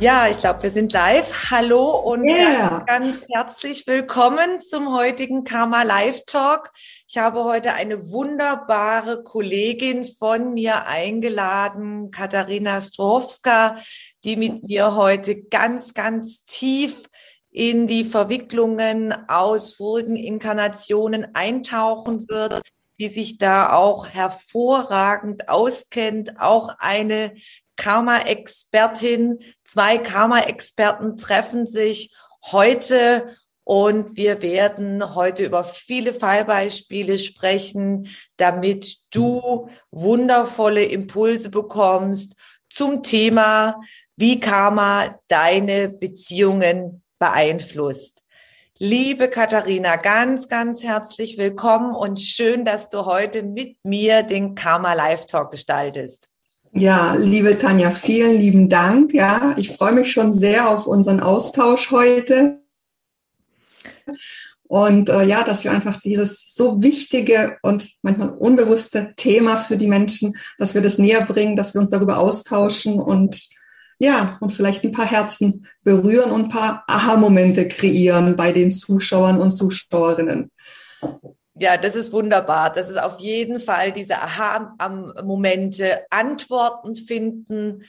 Ja, ich glaube, wir sind live. Hallo und yeah. ganz, herzlich willkommen zum heutigen Karma Live Talk. Ich habe heute eine wunderbare Kollegin von mir eingeladen, Katharina Strowska, die mit mir heute ganz, ganz tief in die Verwicklungen aus vorigen Inkarnationen eintauchen wird, die sich da auch hervorragend auskennt, auch eine Karma-Expertin. Zwei Karma-Experten treffen sich heute und wir werden heute über viele Fallbeispiele sprechen, damit du wundervolle Impulse bekommst zum Thema, wie Karma deine Beziehungen beeinflusst. Liebe Katharina, ganz, ganz herzlich willkommen und schön, dass du heute mit mir den Karma Live Talk gestaltest. Ja, liebe Tanja, vielen lieben Dank. Ja, ich freue mich schon sehr auf unseren Austausch heute. Und äh, ja, dass wir einfach dieses so wichtige und manchmal unbewusste Thema für die Menschen, dass wir das näher bringen, dass wir uns darüber austauschen und ja, und vielleicht ein paar Herzen berühren und ein paar Aha-Momente kreieren bei den Zuschauern und Zuschauerinnen. Ja, das ist wunderbar. Das ist auf jeden Fall diese Aha-Momente, Antworten finden,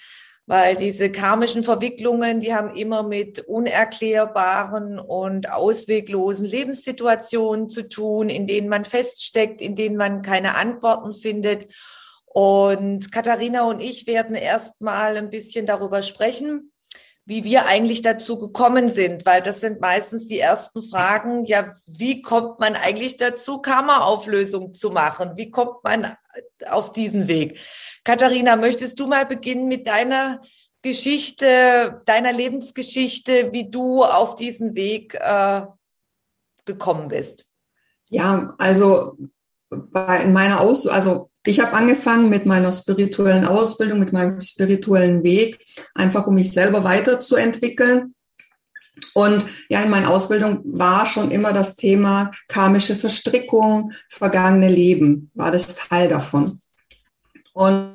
weil diese karmischen Verwicklungen, die haben immer mit unerklärbaren und ausweglosen Lebenssituationen zu tun, in denen man feststeckt, in denen man keine Antworten findet. Und Katharina und ich werden erstmal ein bisschen darüber sprechen, wie wir eigentlich dazu gekommen sind, weil das sind meistens die ersten Fragen. Ja, wie kommt man eigentlich dazu, Karma-Auflösung zu machen? Wie kommt man auf diesen Weg? Katharina, möchtest du mal beginnen mit deiner Geschichte, deiner Lebensgeschichte, wie du auf diesen Weg äh, gekommen bist? Ja, also bei, in meiner Aus, also ich habe angefangen mit meiner spirituellen Ausbildung, mit meinem spirituellen Weg, einfach um mich selber weiterzuentwickeln. Und ja, in meiner Ausbildung war schon immer das Thema karmische Verstrickung, vergangene Leben, war das Teil davon. Und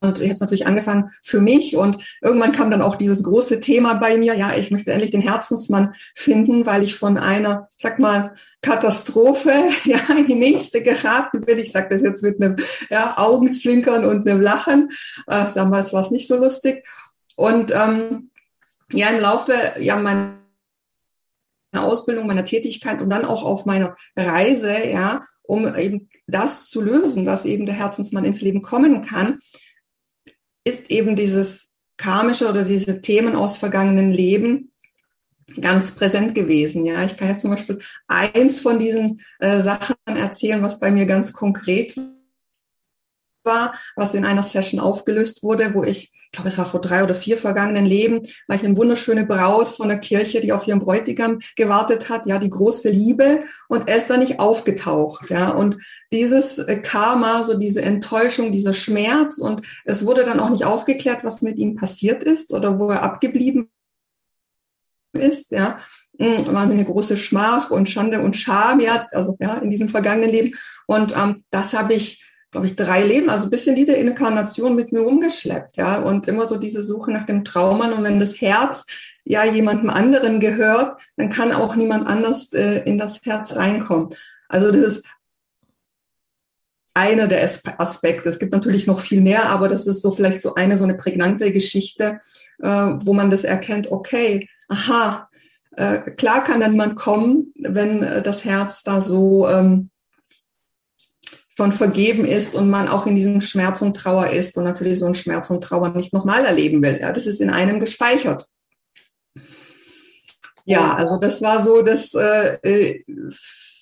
und ich habe natürlich angefangen für mich und irgendwann kam dann auch dieses große Thema bei mir, ja, ich möchte endlich den Herzensmann finden, weil ich von einer, sag mal, Katastrophe ja in die nächste geraten bin. Ich sage das jetzt mit einem ja, Augenzwinkern und einem Lachen. Äh, damals war es nicht so lustig. Und ähm, ja, im Laufe ja meiner Ausbildung, meiner Tätigkeit und dann auch auf meiner Reise, ja, um eben das zu lösen, dass eben der Herzensmann ins Leben kommen kann, ist eben dieses karmische oder diese Themen aus vergangenen Leben ganz präsent gewesen. Ja, ich kann jetzt zum Beispiel eins von diesen äh, Sachen erzählen, was bei mir ganz konkret war, was in einer Session aufgelöst wurde, wo ich, ich glaube, es war vor drei oder vier vergangenen Leben, war ich eine wunderschöne Braut von der Kirche, die auf ihren Bräutigam gewartet hat, ja, die große Liebe. Und er ist da nicht aufgetaucht, ja, und dieses Karma, so diese Enttäuschung, dieser Schmerz und es wurde dann auch nicht aufgeklärt, was mit ihm passiert ist oder wo er abgeblieben ist, ja, hm, war eine große Schmach und Schande und Scham, ja, also ja, in diesem vergangenen Leben. Und ähm, das habe ich glaube ich, drei Leben, also ein bisschen diese Inkarnation mit mir umgeschleppt, ja, und immer so diese Suche nach dem Traummann. Und wenn das Herz ja jemandem anderen gehört, dann kann auch niemand anders äh, in das Herz reinkommen. Also das ist einer der Aspekte. Es gibt natürlich noch viel mehr, aber das ist so vielleicht so eine so eine prägnante Geschichte, äh, wo man das erkennt. Okay, aha, äh, klar kann dann man kommen, wenn äh, das Herz da so ähm, schon vergeben ist und man auch in diesem Schmerz und Trauer ist und natürlich so ein Schmerz und Trauer nicht nochmal erleben will. Ja, das ist in einem gespeichert. Ja, also das war so das äh,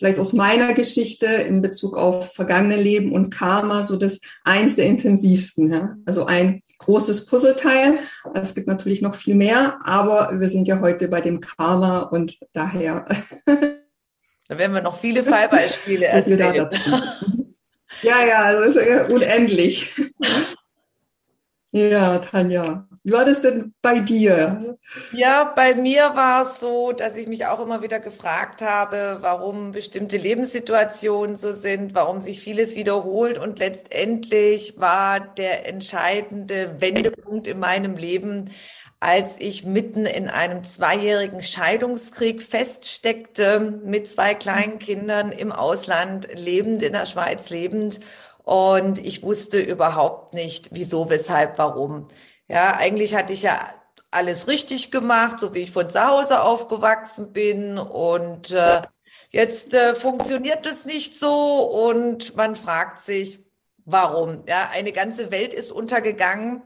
vielleicht aus meiner Geschichte in Bezug auf vergangene Leben und Karma so das eins der intensivsten. Ja? Also ein großes Puzzleteil. Es gibt natürlich noch viel mehr, aber wir sind ja heute bei dem Karma und daher. Da werden wir noch viele Fallbeispiele so viel erzählen. dazu. Ja, ja, also ja unendlich. Ja, Tanja. Wie war das denn bei dir? Ja, bei mir war es so, dass ich mich auch immer wieder gefragt habe, warum bestimmte Lebenssituationen so sind, warum sich vieles wiederholt. Und letztendlich war der entscheidende Wendepunkt in meinem Leben, als ich mitten in einem zweijährigen Scheidungskrieg feststeckte, mit zwei kleinen Kindern im Ausland lebend, in der Schweiz lebend und ich wusste überhaupt nicht, wieso, weshalb, warum. Ja, eigentlich hatte ich ja alles richtig gemacht, so wie ich von zu Hause aufgewachsen bin. Und äh, jetzt äh, funktioniert es nicht so und man fragt sich, warum. Ja, eine ganze Welt ist untergegangen.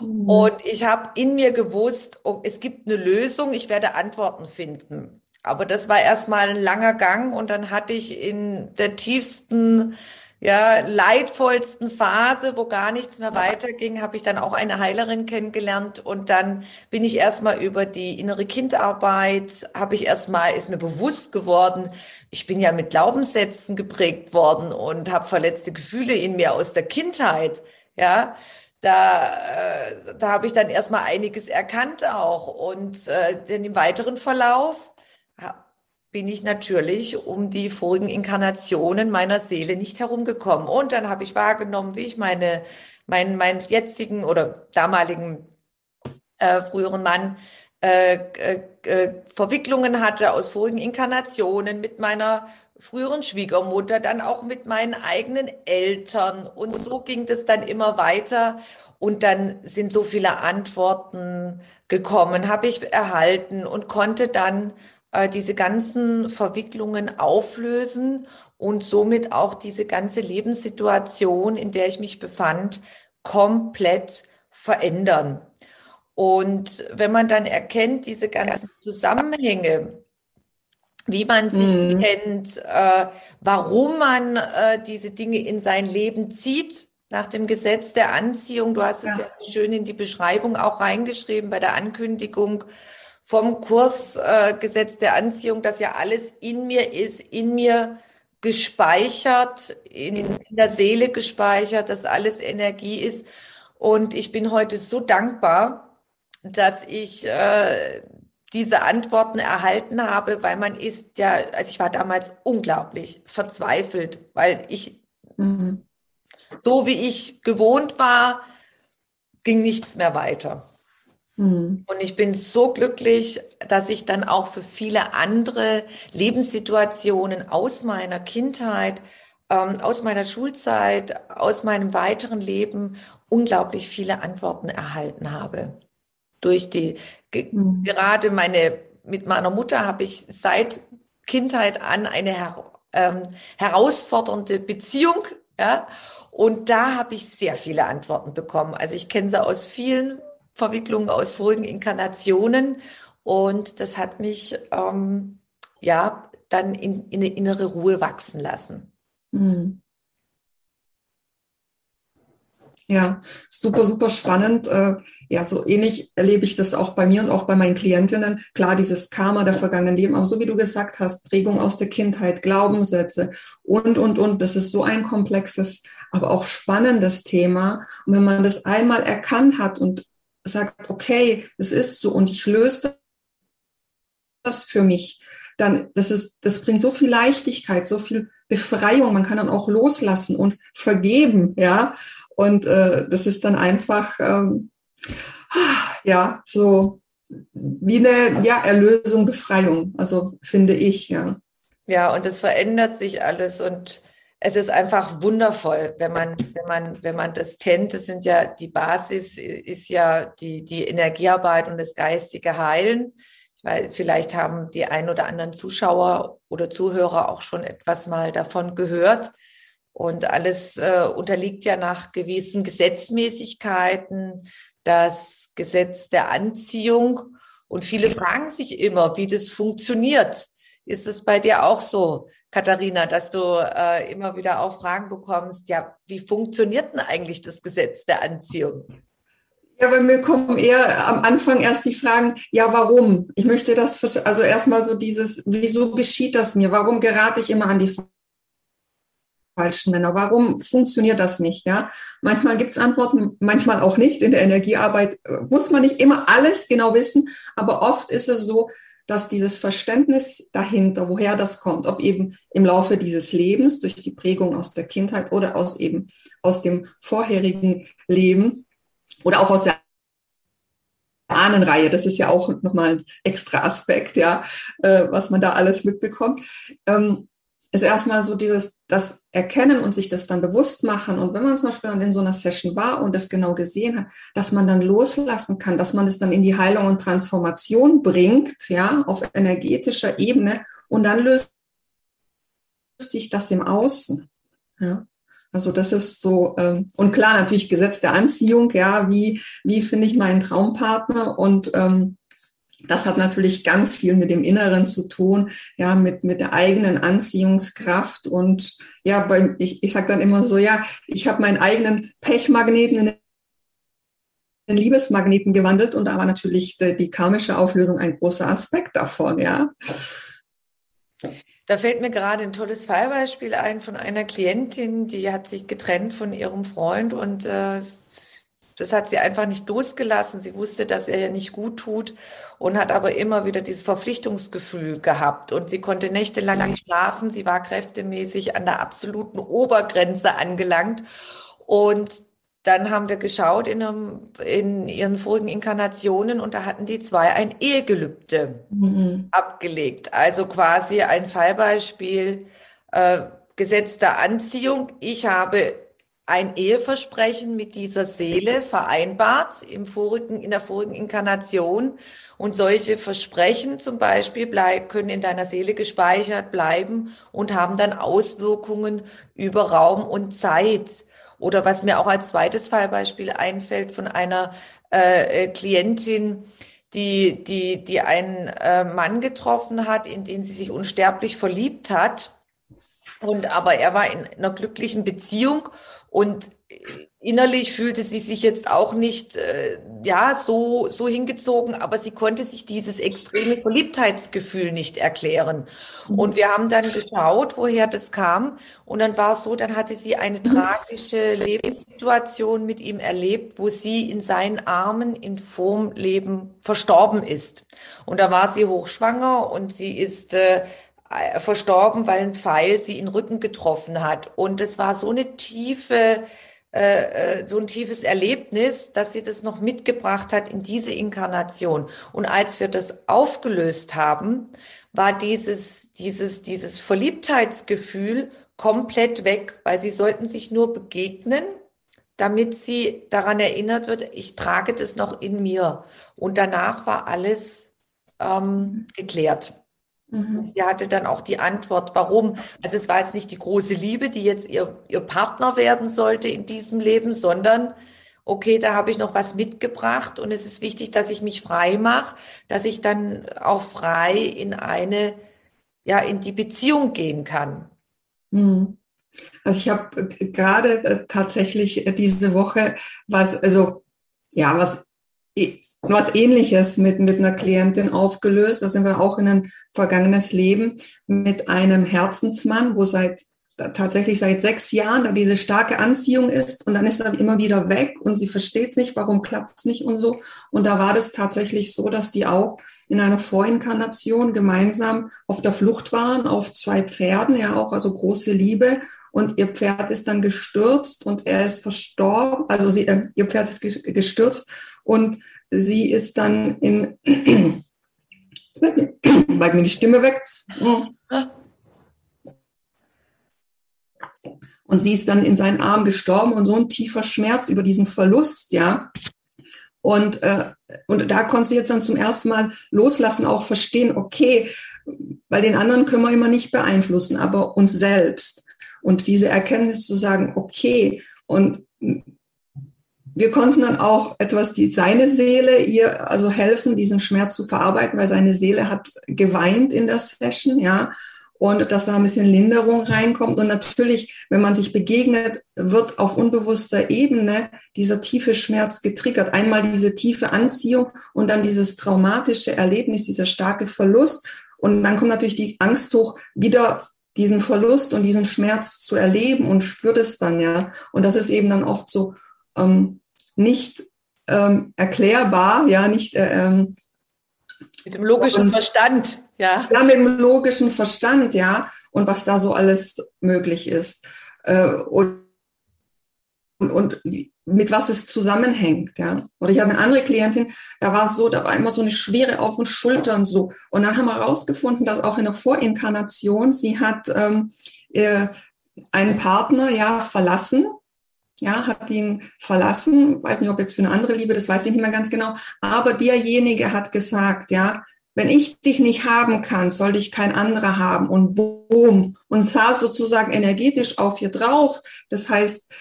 Mhm. Und ich habe in mir gewusst, oh, es gibt eine Lösung, ich werde Antworten finden. Aber das war erstmal ein langer Gang und dann hatte ich in der tiefsten ja, leidvollsten Phase, wo gar nichts mehr weiterging, habe ich dann auch eine Heilerin kennengelernt und dann bin ich erstmal über die innere Kindarbeit, habe ich erstmal, ist mir bewusst geworden, ich bin ja mit Glaubenssätzen geprägt worden und habe verletzte Gefühle in mir aus der Kindheit, ja. Da, äh, da habe ich dann erstmal einiges erkannt auch und äh, denn im weiteren Verlauf bin ich natürlich um die vorigen Inkarnationen meiner Seele nicht herumgekommen. Und dann habe ich wahrgenommen, wie ich meine, meinen, meinen jetzigen oder damaligen äh, früheren Mann äh, äh, äh, Verwicklungen hatte aus vorigen Inkarnationen mit meiner früheren Schwiegermutter, dann auch mit meinen eigenen Eltern. Und so ging das dann immer weiter. Und dann sind so viele Antworten gekommen, habe ich erhalten und konnte dann äh, diese ganzen Verwicklungen auflösen und somit auch diese ganze Lebenssituation, in der ich mich befand, komplett verändern. Und wenn man dann erkennt, diese ganzen Zusammenhänge, wie man sich mhm. kennt, äh, warum man äh, diese Dinge in sein Leben zieht, nach dem Gesetz der Anziehung. Du hast es ja, ja schön in die Beschreibung auch reingeschrieben bei der Ankündigung vom Kursgesetz äh, der Anziehung, dass ja alles in mir ist, in mir gespeichert, in, in der Seele gespeichert, dass alles Energie ist. Und ich bin heute so dankbar, dass ich äh, diese Antworten erhalten habe, weil man ist ja, also ich war damals unglaublich verzweifelt, weil ich mhm. so wie ich gewohnt war, ging nichts mehr weiter. Mhm. Und ich bin so glücklich, dass ich dann auch für viele andere Lebenssituationen aus meiner Kindheit, ähm, aus meiner Schulzeit, aus meinem weiteren Leben unglaublich viele Antworten erhalten habe. Durch die, mhm. gerade meine, mit meiner Mutter habe ich seit Kindheit an eine her, ähm, herausfordernde Beziehung, ja. Und da habe ich sehr viele Antworten bekommen. Also ich kenne sie aus vielen Verwicklungen aus vorigen Inkarnationen. Und das hat mich ähm, ja dann in, in, eine innere Ruhe wachsen lassen. Mhm. Ja, super, super spannend. Äh, ja, so ähnlich erlebe ich das auch bei mir und auch bei meinen Klientinnen. Klar, dieses Karma der vergangenen Leben, aber so wie du gesagt hast, Prägung aus der Kindheit, Glaubenssätze und, und, und. Das ist so ein komplexes, aber auch spannendes Thema. Und wenn man das einmal erkannt hat und sagt, okay, es ist so und ich löse das für mich, dann das ist, das bringt so viel Leichtigkeit, so viel Befreiung. Man kann dann auch loslassen und vergeben, ja. Und äh, das ist dann einfach ähm, ja so wie eine ja Erlösung, Befreiung. Also finde ich, ja. Ja, und es verändert sich alles und es ist einfach wundervoll, wenn man, wenn man, wenn man das kennt. Das sind ja, die Basis ist ja die, die Energiearbeit und das geistige Heilen. Weil vielleicht haben die ein oder anderen Zuschauer oder Zuhörer auch schon etwas mal davon gehört. Und alles äh, unterliegt ja nach gewissen Gesetzmäßigkeiten, das Gesetz der Anziehung. Und viele fragen sich immer, wie das funktioniert. Ist es bei dir auch so? Katharina, dass du äh, immer wieder auch Fragen bekommst, ja, wie funktioniert denn eigentlich das Gesetz der Anziehung? Ja, bei mir kommen eher am Anfang erst die Fragen, ja, warum? Ich möchte das, also erstmal so dieses, wieso geschieht das mir? Warum gerate ich immer an die falschen Männer? Warum funktioniert das nicht? Ja, manchmal gibt es Antworten, manchmal auch nicht. In der Energiearbeit äh, muss man nicht immer alles genau wissen, aber oft ist es so, dass dieses Verständnis dahinter, woher das kommt, ob eben im Laufe dieses Lebens durch die Prägung aus der Kindheit oder aus eben aus dem vorherigen Leben, oder auch aus der Ahnenreihe, das ist ja auch nochmal ein extra Aspekt, ja, äh, was man da alles mitbekommt, ähm, ist erstmal so dieses, das Erkennen und sich das dann bewusst machen. Und wenn man zum Beispiel dann in so einer Session war und das genau gesehen hat, dass man dann loslassen kann, dass man es dann in die Heilung und Transformation bringt, ja, auf energetischer Ebene und dann löst sich das im Außen. Ja. Also das ist so, ähm, und klar, natürlich Gesetz der Anziehung, ja, wie, wie finde ich meinen Traumpartner? Und ähm, das hat natürlich ganz viel mit dem Inneren zu tun, ja, mit, mit der eigenen Anziehungskraft. Und ja, bei, ich, ich sage dann immer so, ja, ich habe meinen eigenen Pechmagneten in den Liebesmagneten gewandelt und da war natürlich die, die karmische Auflösung ein großer Aspekt davon, ja. Da fällt mir gerade ein tolles Fallbeispiel ein von einer Klientin, die hat sich getrennt von ihrem Freund und äh, das hat sie einfach nicht losgelassen. Sie wusste, dass er ihr nicht gut tut und hat aber immer wieder dieses Verpflichtungsgefühl gehabt und sie konnte nächtelang nicht schlafen. Sie war kräftemäßig an der absoluten Obergrenze angelangt und dann haben wir geschaut in, einem, in ihren vorigen Inkarnationen und da hatten die zwei ein Ehegelübde mhm. abgelegt. Also quasi ein Fallbeispiel äh, Gesetz der Anziehung. Ich habe ein Eheversprechen mit dieser Seele vereinbart im vorigen, in der vorigen Inkarnation. Und solche Versprechen zum Beispiel bleib, können in deiner Seele gespeichert bleiben und haben dann Auswirkungen über Raum und Zeit. Oder was mir auch als zweites Fallbeispiel einfällt von einer äh, Klientin, die, die, die einen äh, Mann getroffen hat, in den sie sich unsterblich verliebt hat. Und aber er war in einer glücklichen Beziehung und innerlich fühlte sie sich jetzt auch nicht äh, ja so so hingezogen, aber sie konnte sich dieses extreme Verliebtheitsgefühl nicht erklären. Mhm. Und wir haben dann geschaut, woher das kam und dann war es so, dann hatte sie eine tragische Lebenssituation mit ihm erlebt, wo sie in seinen Armen in Formleben verstorben ist. Und da war sie hochschwanger und sie ist äh, verstorben, weil ein Pfeil sie in den Rücken getroffen hat. Und es war so eine tiefe äh, äh, so ein tiefes Erlebnis, dass sie das noch mitgebracht hat in diese Inkarnation. Und als wir das aufgelöst haben, war dieses, dieses, dieses Verliebtheitsgefühl komplett weg, weil sie sollten sich nur begegnen, damit sie daran erinnert wird, ich trage das noch in mir. Und danach war alles ähm, geklärt. Mhm. Sie hatte dann auch die Antwort, warum. Also es war jetzt nicht die große Liebe, die jetzt ihr, ihr Partner werden sollte in diesem Leben, sondern okay, da habe ich noch was mitgebracht und es ist wichtig, dass ich mich frei mache, dass ich dann auch frei in eine, ja, in die Beziehung gehen kann. Mhm. Also ich habe gerade äh, tatsächlich äh, diese Woche was, also ja, was was ähnliches mit, mit einer Klientin aufgelöst. Da sind wir auch in ein vergangenes Leben mit einem Herzensmann, wo seit tatsächlich seit sechs Jahren da diese starke Anziehung ist und dann ist er immer wieder weg und sie versteht nicht, warum klappt es nicht und so. Und da war das tatsächlich so, dass die auch in einer Vorinkarnation gemeinsam auf der Flucht waren, auf zwei Pferden, ja auch, also große Liebe. Und ihr Pferd ist dann gestürzt und er ist verstorben, also sie, äh, ihr Pferd ist gestürzt und sie ist dann in, jetzt bleibt mir die Stimme weg. Und sie ist dann in seinen Armen gestorben und so ein tiefer Schmerz über diesen Verlust, ja. Und, äh, und da konnte sie jetzt dann zum ersten Mal loslassen, auch verstehen, okay, weil den anderen können wir immer nicht beeinflussen, aber uns selbst. Und diese Erkenntnis zu sagen, okay, und wir konnten dann auch etwas die seine Seele ihr also helfen, diesen Schmerz zu verarbeiten, weil seine Seele hat geweint in der Session, ja. und dass da ein bisschen Linderung reinkommt. Und natürlich, wenn man sich begegnet, wird auf unbewusster Ebene dieser tiefe Schmerz getriggert. Einmal diese tiefe Anziehung und dann dieses traumatische Erlebnis, dieser starke Verlust. Und dann kommt natürlich die Angst hoch, wieder diesen Verlust und diesen Schmerz zu erleben und spürt es dann, ja. Und das ist eben dann oft so ähm, nicht ähm, erklärbar, ja, nicht äh, ähm, mit dem logischen und, Verstand, ja. Ja, mit dem logischen Verstand, ja, und was da so alles möglich ist. Äh, und, und, und mit was es zusammenhängt, ja. Oder ich hatte eine andere Klientin, da war es so, da war immer so eine Schwere auf den Schultern so. Und dann haben wir herausgefunden, dass auch in der Vorinkarnation, sie hat ähm, äh, einen Partner ja verlassen ja, hat ihn verlassen. Weiß nicht, ob jetzt für eine andere Liebe, das weiß ich nicht mehr ganz genau. Aber derjenige hat gesagt, ja, wenn ich dich nicht haben kann, soll dich kein anderer haben. Und boom. Und saß sozusagen energetisch auf ihr drauf. Das heißt,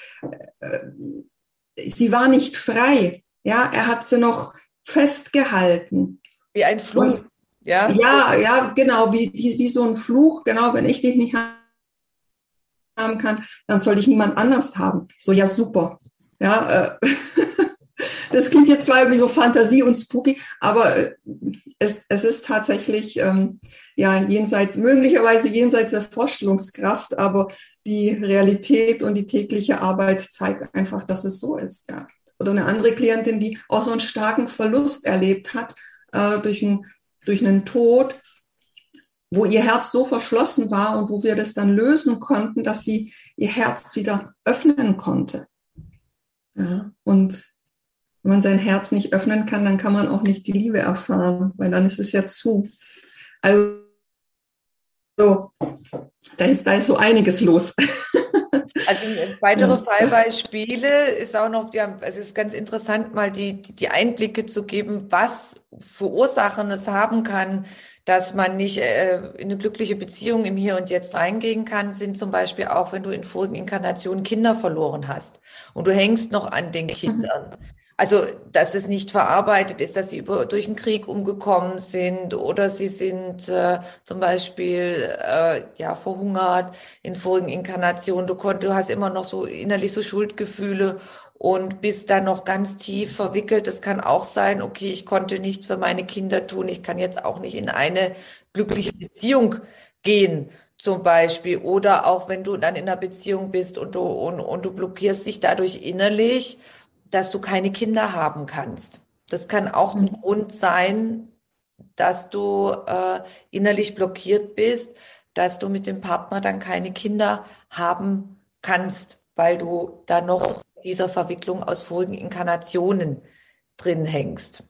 äh, sie war nicht frei. Ja, er hat sie noch festgehalten. Wie ein Fluch. ja, ja, ja, genau, wie, wie, wie so ein Fluch. Genau, wenn ich dich nicht habe haben kann, dann soll ich niemand anders haben. So, ja, super. Ja, äh, das klingt jetzt zwar irgendwie so Fantasie und spooky, aber äh, es, es ist tatsächlich ähm, ja jenseits, möglicherweise jenseits der Vorstellungskraft, aber die Realität und die tägliche Arbeit zeigt einfach, dass es so ist, ja. Oder eine andere Klientin, die auch so einen starken Verlust erlebt hat äh, durch, ein, durch einen Tod wo ihr Herz so verschlossen war und wo wir das dann lösen konnten, dass sie ihr Herz wieder öffnen konnte. Ja, und wenn man sein Herz nicht öffnen kann, dann kann man auch nicht die Liebe erfahren, weil dann ist es ja zu. Also, so, da ist, da ist so einiges los. Also weitere ja. Fallbeispiele ist auch noch, ja, es ist ganz interessant, mal die, die Einblicke zu geben, was für Ursachen es haben kann, dass man nicht äh, in eine glückliche Beziehung im Hier und Jetzt reingehen kann, sind zum Beispiel auch, wenn du in vorigen Inkarnationen Kinder verloren hast und du hängst noch an den mhm. Also, dass es nicht verarbeitet ist, dass sie über, durch den Krieg umgekommen sind oder sie sind äh, zum Beispiel äh, ja verhungert in vorigen Inkarnationen. Du, konnt, du hast immer noch so innerlich so Schuldgefühle und bist dann noch ganz tief verwickelt. Das kann auch sein, okay, ich konnte nichts für meine Kinder tun, ich kann jetzt auch nicht in eine glückliche Beziehung gehen, zum Beispiel. Oder auch wenn du dann in einer Beziehung bist und du, und, und du blockierst dich dadurch innerlich, dass du keine Kinder haben kannst. Das kann auch ein mhm. Grund sein, dass du äh, innerlich blockiert bist, dass du mit dem Partner dann keine Kinder haben kannst, weil du da noch dieser Verwicklung aus vorigen Inkarnationen drin hängst.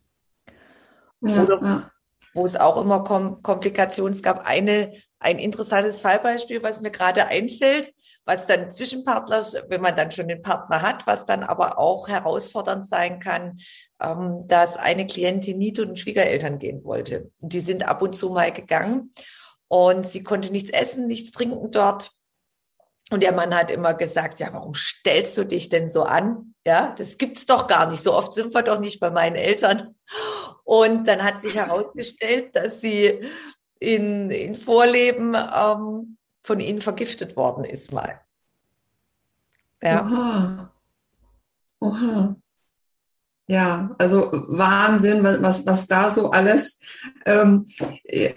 Ja, Oder ja. wo es auch immer Kom Komplikationen, es gab eine, ein interessantes Fallbeispiel, was mir gerade einfällt, was dann Zwischenpartner, wenn man dann schon den Partner hat, was dann aber auch herausfordernd sein kann, ähm, dass eine Klientin nie zu den Schwiegereltern gehen wollte. Die sind ab und zu mal gegangen und sie konnte nichts essen, nichts trinken dort. Und der Mann hat immer gesagt, ja, warum stellst du dich denn so an? Ja, das gibt's doch gar nicht. So oft sind wir doch nicht bei meinen Eltern. Und dann hat sich herausgestellt, dass sie in, in Vorleben ähm, von ihnen vergiftet worden ist mal. Ja. Oha. Oha. Ja, also Wahnsinn, was, was da so alles ähm,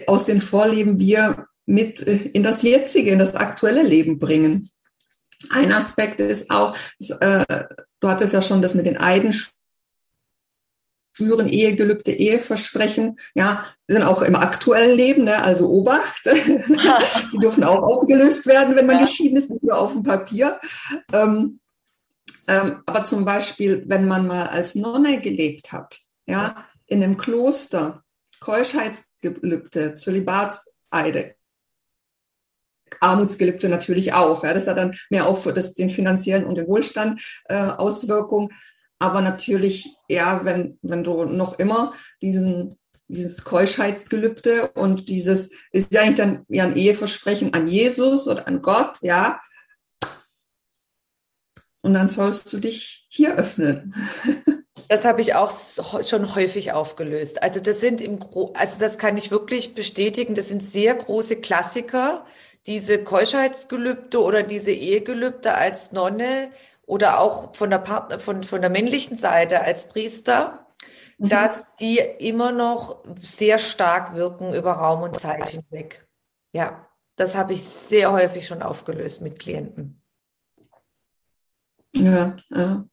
aus den Vorleben wir mit äh, in das jetzige, in das aktuelle Leben bringen. Ein Aspekt ist auch, äh, du hattest ja schon das mit den Eiden Ehegelübde, Ehegelübde, Eheversprechen, ja, sind auch im aktuellen Leben, ne? also Obacht. die dürfen auch aufgelöst werden, wenn man ja. geschieden ist, nicht nur auf dem Papier. Ähm, ähm, aber zum Beispiel, wenn man mal als Nonne gelebt hat, ja, in einem Kloster, Keuschheitsgelübde, Zölibatseide, Armutsgelübde natürlich auch. Ja, das hat dann mehr auch für das, den finanziellen und den Wohlstand äh, Auswirkungen. Aber natürlich, ja, wenn, wenn du noch immer diesen, dieses Keuschheitsgelübde und dieses ist ja eigentlich dann ja ein Eheversprechen an Jesus oder an Gott, ja. Und dann sollst du dich hier öffnen. Das habe ich auch schon häufig aufgelöst. Also das sind im Gro also das kann ich wirklich bestätigen. Das sind sehr große Klassiker, diese Keuschheitsgelübde oder diese Ehegelübde als Nonne oder auch von der Partner, von, von der männlichen Seite als Priester, mhm. dass die immer noch sehr stark wirken über Raum und Zeit hinweg. Ja, das habe ich sehr häufig schon aufgelöst mit Klienten. Ja, ja.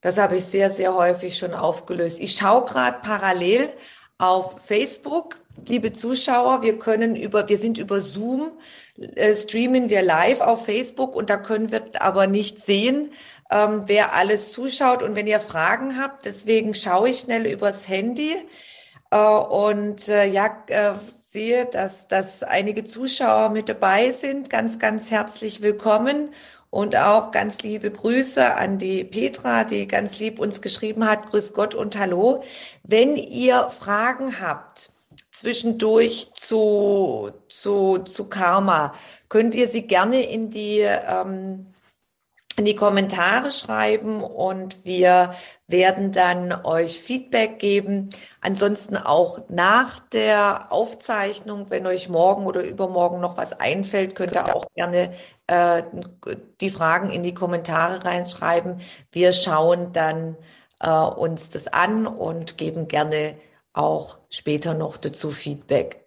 Das habe ich sehr, sehr häufig schon aufgelöst. Ich schaue gerade parallel auf Facebook, liebe Zuschauer. Wir können über, wir sind über Zoom, äh, streamen wir live auf Facebook und da können wir aber nicht sehen, ähm, wer alles zuschaut. Und wenn ihr Fragen habt, deswegen schaue ich schnell übers Handy äh, und äh, ja, äh, sehe, dass, dass einige Zuschauer mit dabei sind. Ganz, ganz herzlich willkommen. Und auch ganz liebe Grüße an die Petra, die ganz lieb uns geschrieben hat. Grüß Gott und Hallo. Wenn ihr Fragen habt zwischendurch zu, zu, zu Karma, könnt ihr sie gerne in die ähm, in die Kommentare schreiben und wir werden dann euch Feedback geben. Ansonsten auch nach der Aufzeichnung, wenn euch morgen oder übermorgen noch was einfällt, könnt ihr auch gerne äh, die Fragen in die Kommentare reinschreiben. Wir schauen dann äh, uns das an und geben gerne auch später noch dazu Feedback.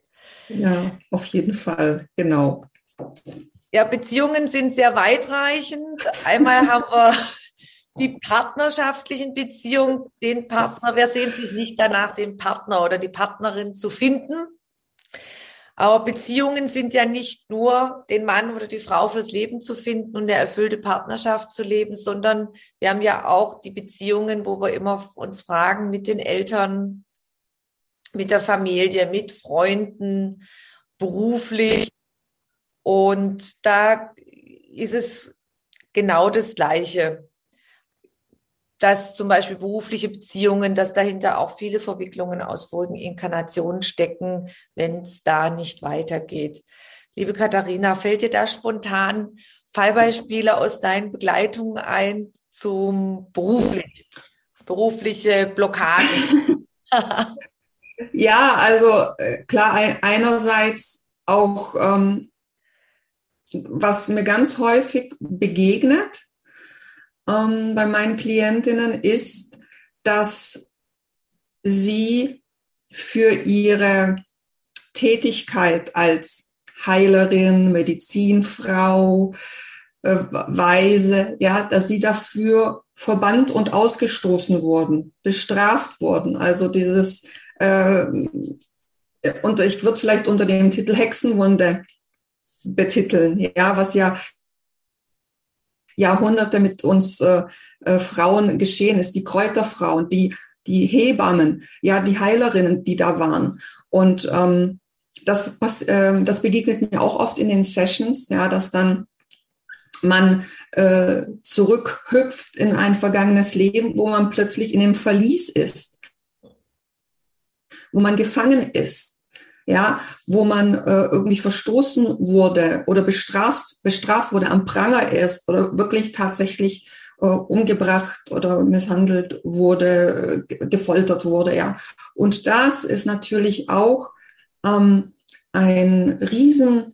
Ja, auf jeden Fall, genau. Ja, Beziehungen sind sehr weitreichend. Einmal haben wir die partnerschaftlichen Beziehungen, den Partner. Wer sehnt sich nicht danach, den Partner oder die Partnerin zu finden? Aber Beziehungen sind ja nicht nur den Mann oder die Frau fürs Leben zu finden und eine erfüllte Partnerschaft zu leben, sondern wir haben ja auch die Beziehungen, wo wir immer uns fragen mit den Eltern, mit der Familie, mit Freunden, beruflich. Und da ist es genau das Gleiche. Dass zum Beispiel berufliche Beziehungen, dass dahinter auch viele Verwicklungen aus vorigen Inkarnationen stecken, wenn es da nicht weitergeht. Liebe Katharina, fällt dir da spontan Fallbeispiele aus deinen Begleitungen ein zum beruflich, berufliche Blockaden? ja, also äh, klar, einerseits auch ähm, was mir ganz häufig begegnet ähm, bei meinen Klientinnen ist, dass sie für ihre Tätigkeit als Heilerin, Medizinfrau, äh, Weise, ja, dass sie dafür verbannt und ausgestoßen wurden, bestraft wurden. Also dieses, äh, und ich würde vielleicht unter dem Titel Hexenwunde betiteln, ja, was ja Jahrhunderte mit uns äh, äh, Frauen geschehen ist, die Kräuterfrauen, die, die Hebammen, ja, die Heilerinnen, die da waren. Und ähm, das, was, ähm, das begegnet mir auch oft in den Sessions, ja, dass dann man äh, zurückhüpft in ein vergangenes Leben, wo man plötzlich in dem Verlies ist, wo man gefangen ist ja, wo man äh, irgendwie verstoßen wurde oder bestraft, bestraft wurde, am Pranger ist oder wirklich tatsächlich äh, umgebracht oder misshandelt wurde, gefoltert wurde, ja. Und das ist natürlich auch ähm, ein riesen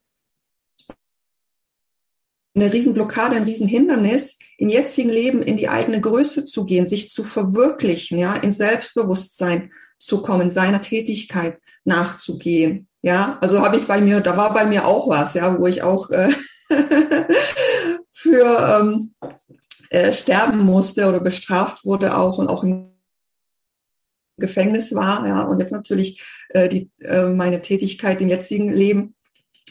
eine Riesenblockade, ein Riesenhindernis, im jetzigen Leben in die eigene Größe zu gehen, sich zu verwirklichen, ja, ins Selbstbewusstsein zu kommen, seiner Tätigkeit nachzugehen. Ja, also habe ich bei mir, da war bei mir auch was, ja, wo ich auch äh, für ähm, äh, sterben musste oder bestraft wurde auch und auch im Gefängnis war, ja, und jetzt natürlich äh, die, äh, meine Tätigkeit im jetzigen Leben.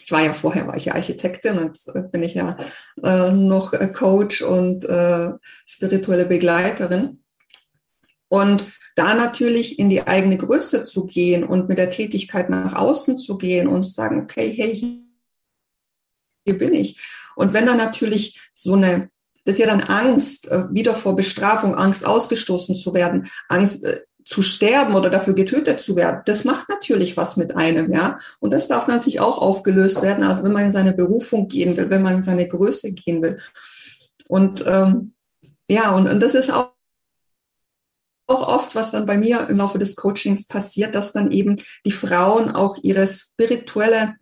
Ich war ja vorher, war ich ja Architektin und jetzt äh, bin ich ja äh, noch äh, Coach und äh, spirituelle Begleiterin. Und da natürlich in die eigene Größe zu gehen und mit der Tätigkeit nach außen zu gehen und zu sagen, okay, hey, hier bin ich. Und wenn dann natürlich so eine, das ist ja dann Angst, äh, wieder vor Bestrafung, Angst ausgestoßen zu werden, Angst äh, zu sterben oder dafür getötet zu werden, das macht natürlich was mit einem, ja. Und das darf natürlich auch aufgelöst werden, also wenn man in seine Berufung gehen will, wenn man in seine Größe gehen will. Und ähm, ja, und, und das ist auch auch oft, was dann bei mir im Laufe des Coachings passiert, dass dann eben die Frauen auch ihre spirituelle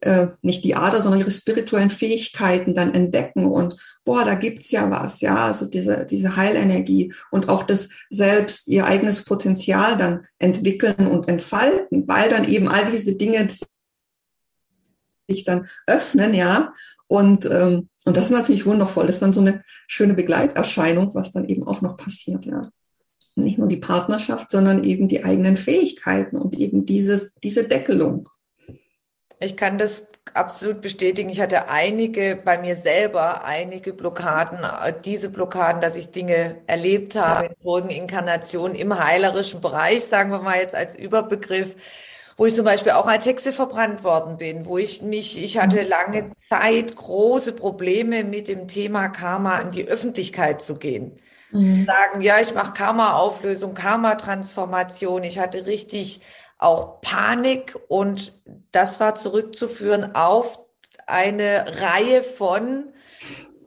äh, nicht die Ader, sondern ihre spirituellen Fähigkeiten dann entdecken und boah, da gibt's ja was, ja, also diese, diese Heilenergie und auch das selbst ihr eigenes Potenzial dann entwickeln und entfalten, weil dann eben all diese Dinge sich dann öffnen, ja, und, ähm, und das ist natürlich wundervoll. Das ist dann so eine schöne Begleiterscheinung, was dann eben auch noch passiert, ja. Nicht nur die Partnerschaft, sondern eben die eigenen Fähigkeiten und eben dieses, diese Deckelung. Ich kann das absolut bestätigen. Ich hatte einige bei mir selber, einige Blockaden, diese Blockaden, dass ich Dinge erlebt habe in vorigen Inkarnationen im heilerischen Bereich, sagen wir mal jetzt als Überbegriff, wo ich zum Beispiel auch als Hexe verbrannt worden bin, wo ich mich, ich hatte mhm. lange Zeit große Probleme mit dem Thema Karma in die Öffentlichkeit zu gehen. Mhm. Sagen, ja, ich mache Karma-Auflösung, Karma-Transformation. Ich hatte richtig auch Panik und das war zurückzuführen auf eine Reihe von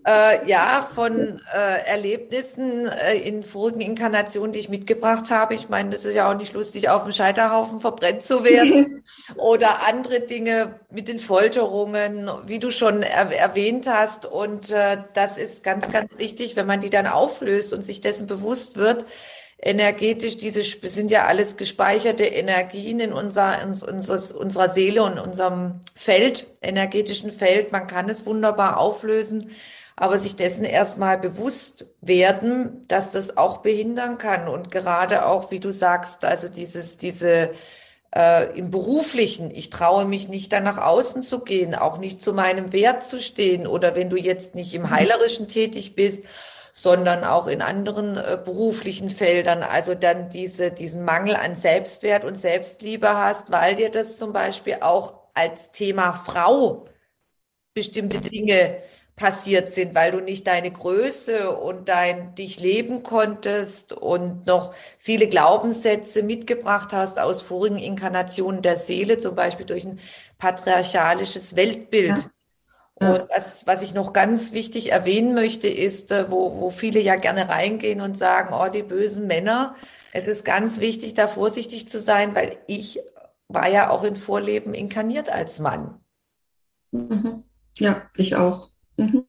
äh, ja, von äh, Erlebnissen äh, in vorigen Inkarnationen, die ich mitgebracht habe. Ich meine, das ist ja auch nicht lustig, auf dem Scheiterhaufen verbrennt zu werden. Oder andere Dinge mit den Folterungen, wie du schon er erwähnt hast. Und äh, das ist ganz, ganz wichtig, wenn man die dann auflöst und sich dessen bewusst wird. Energetisch, diese sind ja alles gespeicherte Energien in, unser, in unseres, unserer Seele und unserem Feld, energetischen Feld. Man kann es wunderbar auflösen aber sich dessen erstmal bewusst werden, dass das auch behindern kann und gerade auch, wie du sagst, also dieses, diese äh, im beruflichen, ich traue mich nicht da nach außen zu gehen, auch nicht zu meinem Wert zu stehen oder wenn du jetzt nicht im mhm. heilerischen tätig bist, sondern auch in anderen äh, beruflichen Feldern, also dann diese, diesen Mangel an Selbstwert und Selbstliebe hast, weil dir das zum Beispiel auch als Thema Frau bestimmte Dinge passiert sind, weil du nicht deine Größe und dein dich leben konntest und noch viele Glaubenssätze mitgebracht hast aus vorigen Inkarnationen der Seele, zum Beispiel durch ein patriarchalisches Weltbild. Ja. Und was, was ich noch ganz wichtig erwähnen möchte, ist, äh, wo, wo viele ja gerne reingehen und sagen, oh, die bösen Männer. Es ist ganz wichtig, da vorsichtig zu sein, weil ich war ja auch in Vorleben inkarniert als Mann. Mhm. Ja, ich auch. Mhm.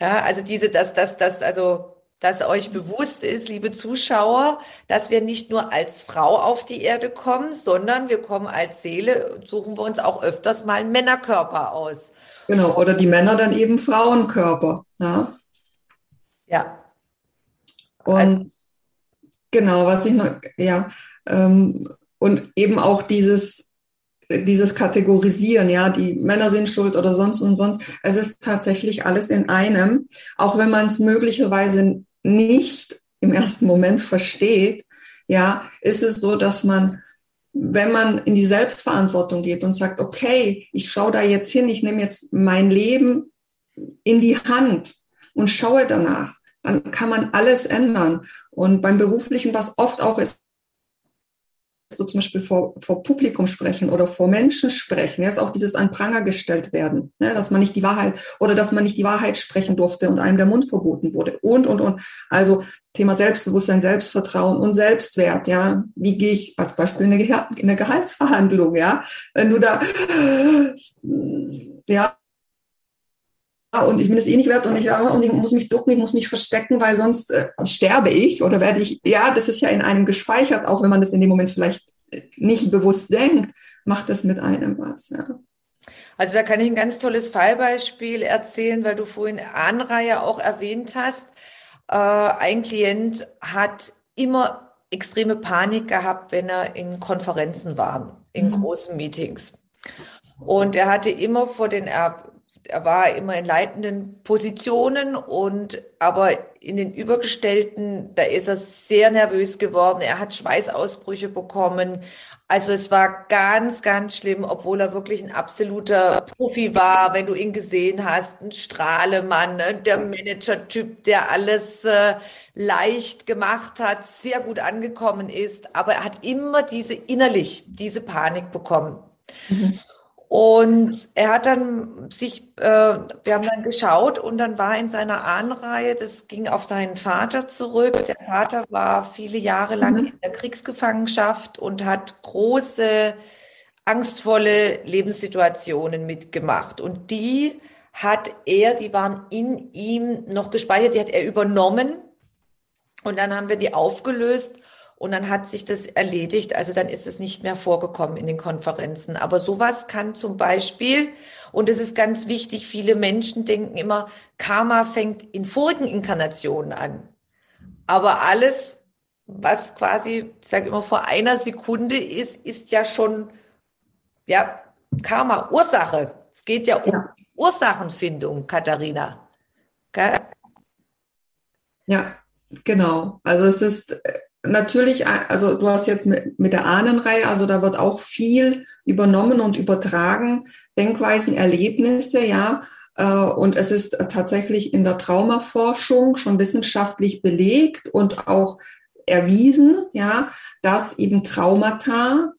Ja, also diese, dass, dass, dass, also, dass euch bewusst ist, liebe Zuschauer, dass wir nicht nur als Frau auf die Erde kommen, sondern wir kommen als Seele, suchen wir uns auch öfters mal einen Männerkörper aus. Genau, oder die Männer dann eben Frauenkörper. Ja. ja. Und also, genau, was ich noch, ja, ähm, und eben auch dieses, dieses Kategorisieren, ja, die Männer sind schuld oder sonst und sonst. Es ist tatsächlich alles in einem, auch wenn man es möglicherweise nicht im ersten Moment versteht, ja, ist es so, dass man, wenn man in die Selbstverantwortung geht und sagt, okay, ich schaue da jetzt hin, ich nehme jetzt mein Leben in die Hand und schaue danach, dann kann man alles ändern. Und beim Beruflichen, was oft auch ist, so zum Beispiel vor, vor Publikum sprechen oder vor Menschen sprechen, ja, ist auch dieses an Pranger gestellt werden, ja, dass man nicht die Wahrheit oder dass man nicht die Wahrheit sprechen durfte und einem der Mund verboten wurde und, und, und. Also Thema Selbstbewusstsein, Selbstvertrauen und Selbstwert, ja. Wie gehe ich als Beispiel in eine, in eine Gehaltsverhandlung, ja, wenn du da, ja, und ich bin es eh nicht wert und ich, und ich muss mich ducken, ich muss mich verstecken, weil sonst äh, sterbe ich oder werde ich, ja, das ist ja in einem gespeichert, auch wenn man das in dem Moment vielleicht äh, nicht bewusst denkt, macht das mit einem was, ja. Also da kann ich ein ganz tolles Fallbeispiel erzählen, weil du vorhin Anreihe auch erwähnt hast. Äh, ein Klient hat immer extreme Panik gehabt, wenn er in Konferenzen war, in mhm. großen Meetings. Und er hatte immer vor den er war immer in leitenden Positionen und aber in den Übergestellten, da ist er sehr nervös geworden. Er hat Schweißausbrüche bekommen. Also es war ganz, ganz schlimm, obwohl er wirklich ein absoluter Profi war, wenn du ihn gesehen hast, ein Strahlemann, ne? der Manager-Typ, der alles äh, leicht gemacht hat, sehr gut angekommen ist. Aber er hat immer diese innerlich, diese Panik bekommen. Mhm. Und er hat dann sich, äh, wir haben dann geschaut und dann war in seiner Ahnenreihe, das ging auf seinen Vater zurück. Der Vater war viele Jahre lang mhm. in der Kriegsgefangenschaft und hat große angstvolle Lebenssituationen mitgemacht und die hat er, die waren in ihm noch gespeichert, die hat er übernommen und dann haben wir die aufgelöst und dann hat sich das erledigt. Also dann ist es nicht mehr vorgekommen in den Konferenzen. Aber sowas kann zum Beispiel, und es ist ganz wichtig, viele Menschen denken immer, Karma fängt in vorigen Inkarnationen an. Aber alles, was quasi, ich sage immer, vor einer Sekunde ist, ist ja schon, ja, Karma, Ursache. Es geht ja um ja. Ursachenfindung, Katharina. Gell? Ja, genau. Also es ist natürlich, also du hast jetzt mit, mit der Ahnenreihe, also da wird auch viel übernommen und übertragen, Denkweisen, Erlebnisse, ja. Äh, und es ist tatsächlich in der Traumaforschung schon wissenschaftlich belegt und auch erwiesen, ja, dass eben Traumata